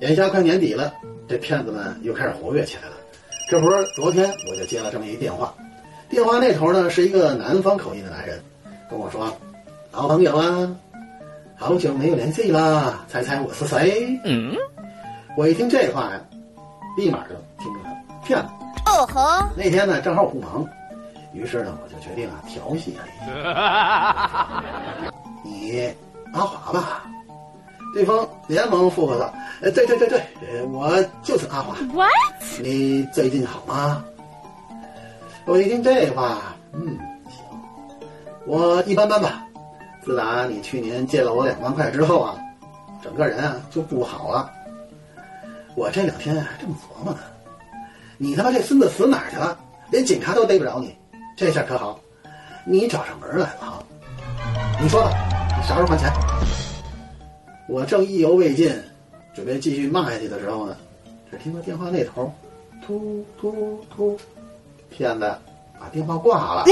眼下快年底了，这骗子们又开始活跃起来了。这不是昨天我就接了这么一电话，电话那头呢是一个南方口音的男人，跟我说：“老朋友啊，好久没有联系了，猜猜我是谁？”嗯，我一听这话呀，立马就听出来了，骗子。哦吼，那天呢正好不忙，于是呢我就决定啊调戏他一下。你阿华吧？对方连忙附和道：“呃，对对对对，呃，我就是阿华。What？你最近好吗？”我一听这话，嗯，行，我一般般吧。自打你去年借了我两万块之后啊，整个人啊就不好了。我这两天啊正琢磨呢，你他妈这孙子死哪儿去了？连警察都逮不着你，这下可好，你找上门来了啊。你说吧，你啥时候还钱？我正意犹未尽，准备继续骂下去的时候呢，只听到电话那头，突突突，骗子把电话挂了。